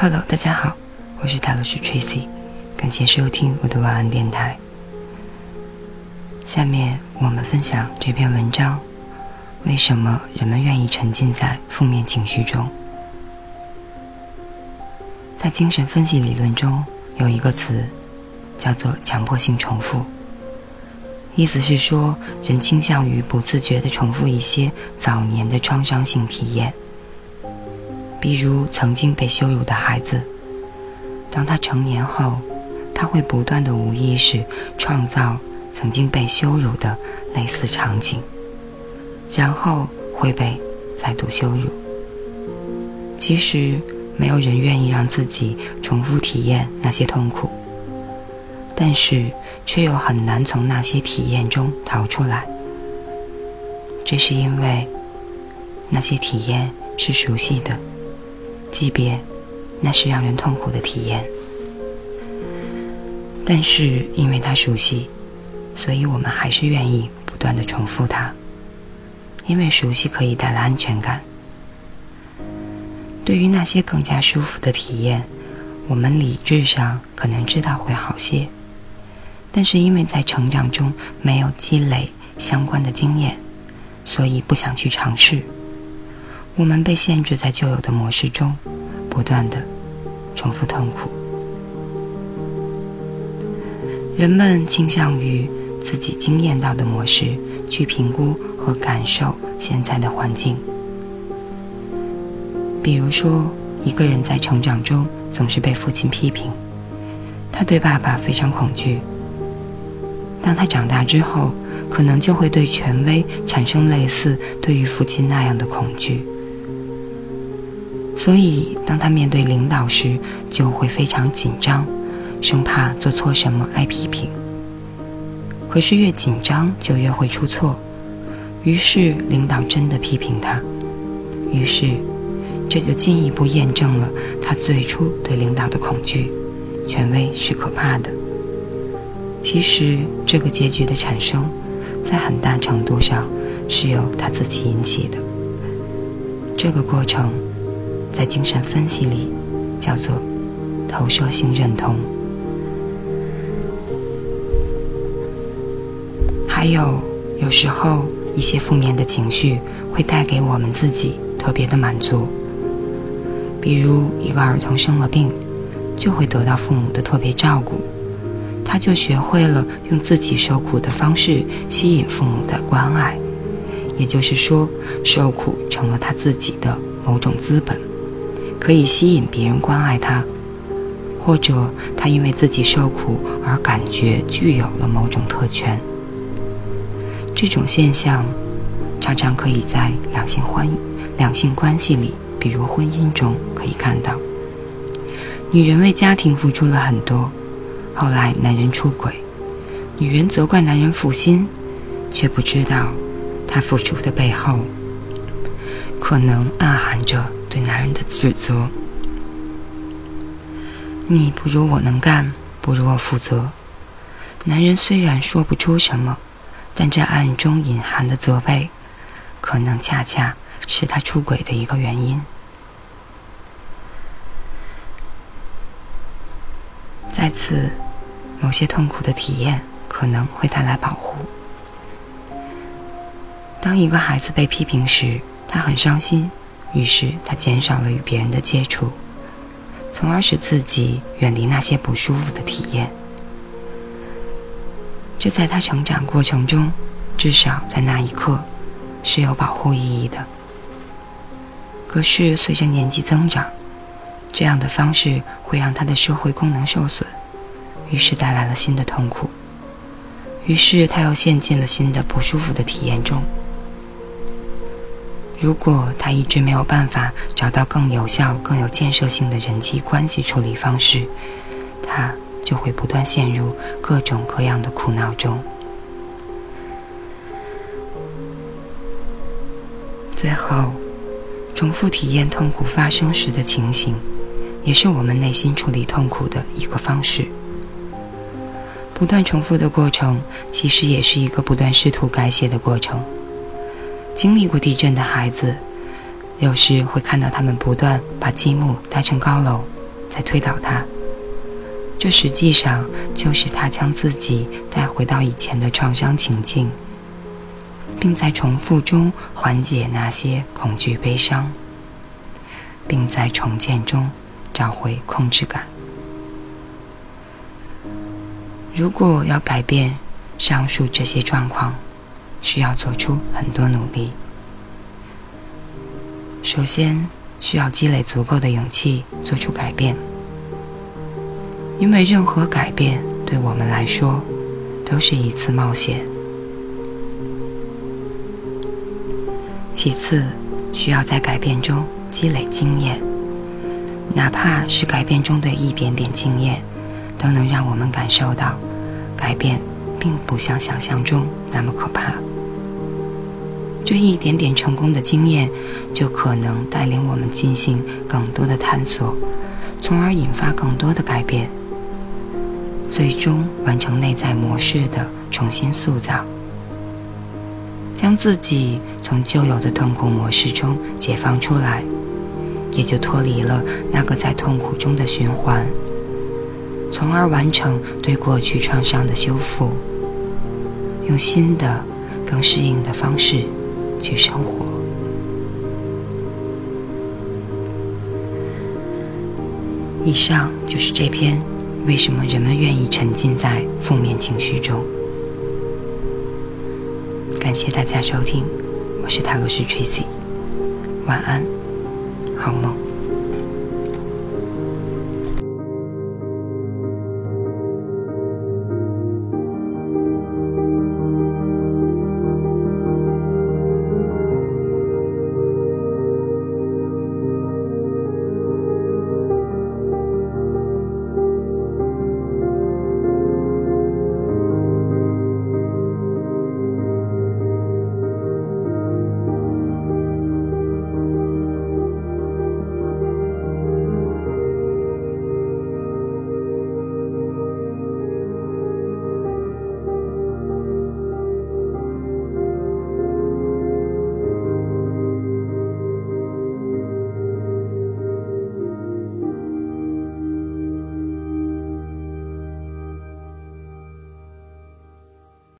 Hello，大家好，我是塔罗师 Tracy，感谢收听我的晚安电台。下面我们分享这篇文章：为什么人们愿意沉浸在负面情绪中？在精神分析理论中，有一个词叫做强迫性重复，意思是说，人倾向于不自觉地重复一些早年的创伤性体验。比如曾经被羞辱的孩子，当他成年后，他会不断的无意识创造曾经被羞辱的类似场景，然后会被再度羞辱。其实没有人愿意让自己重复体验那些痛苦，但是却又很难从那些体验中逃出来。这是因为那些体验是熟悉的。即便那是让人痛苦的体验，但是因为它熟悉，所以我们还是愿意不断的重复它。因为熟悉可以带来安全感。对于那些更加舒服的体验，我们理智上可能知道会好些，但是因为在成长中没有积累相关的经验，所以不想去尝试。我们被限制在旧有的模式中，不断的重复痛苦。人们倾向于自己经验到的模式去评估和感受现在的环境。比如说，一个人在成长中总是被父亲批评，他对爸爸非常恐惧。当他长大之后，可能就会对权威产生类似对于父亲那样的恐惧。所以，当他面对领导时，就会非常紧张，生怕做错什么挨批评。可是越紧张就越会出错，于是领导真的批评他，于是这就进一步验证了他最初对领导的恐惧：权威是可怕的。其实，这个结局的产生，在很大程度上是由他自己引起的。这个过程。在精神分析里，叫做投射性认同。还有，有时候一些负面的情绪会带给我们自己特别的满足。比如，一个儿童生了病，就会得到父母的特别照顾，他就学会了用自己受苦的方式吸引父母的关爱，也就是说，受苦成了他自己的某种资本。可以吸引别人关爱他，或者他因为自己受苦而感觉具有了某种特权。这种现象常常可以在两性欢两性关系里，比如婚姻中可以看到。女人为家庭付出了很多，后来男人出轨，女人责怪男人负心，却不知道她付出的背后可能暗含着。对男人的指责，你不如我能干，不如我负责。男人虽然说不出什么，但这暗中隐含的责备，可能恰恰是他出轨的一个原因。再次，某些痛苦的体验可能会带来保护。当一个孩子被批评时，他很伤心。于是他减少了与别人的接触，从而使自己远离那些不舒服的体验。这在他成长过程中，至少在那一刻，是有保护意义的。可是随着年纪增长，这样的方式会让他的社会功能受损，于是带来了新的痛苦。于是他又陷进了新的不舒服的体验中。如果他一直没有办法找到更有效、更有建设性的人际关系处理方式，他就会不断陷入各种各样的苦恼中。最后，重复体验痛苦发生时的情形，也是我们内心处理痛苦的一个方式。不断重复的过程，其实也是一个不断试图改写的过程。经历过地震的孩子，有时会看到他们不断把积木搭成高楼，再推倒它。这实际上就是他将自己带回到以前的创伤情境，并在重复中缓解那些恐惧、悲伤，并在重建中找回控制感。如果要改变上述这些状况，需要做出很多努力。首先，需要积累足够的勇气做出改变。因为任何改变对我们来说都是一次冒险。其次，需要在改变中积累经验，哪怕是改变中的一点点经验，都能让我们感受到改变并不像想象中那么可怕。这一点点成功的经验，就可能带领我们进行更多的探索，从而引发更多的改变。最终完成内在模式的重新塑造，将自己从旧有的痛苦模式中解放出来，也就脱离了那个在痛苦中的循环，从而完成对过去创伤的修复，用新的、更适应的方式去生活。以上就是这篇。为什么人们愿意沉浸在负面情绪中？感谢大家收听，我是塔罗斯 Tracy，晚安，好梦。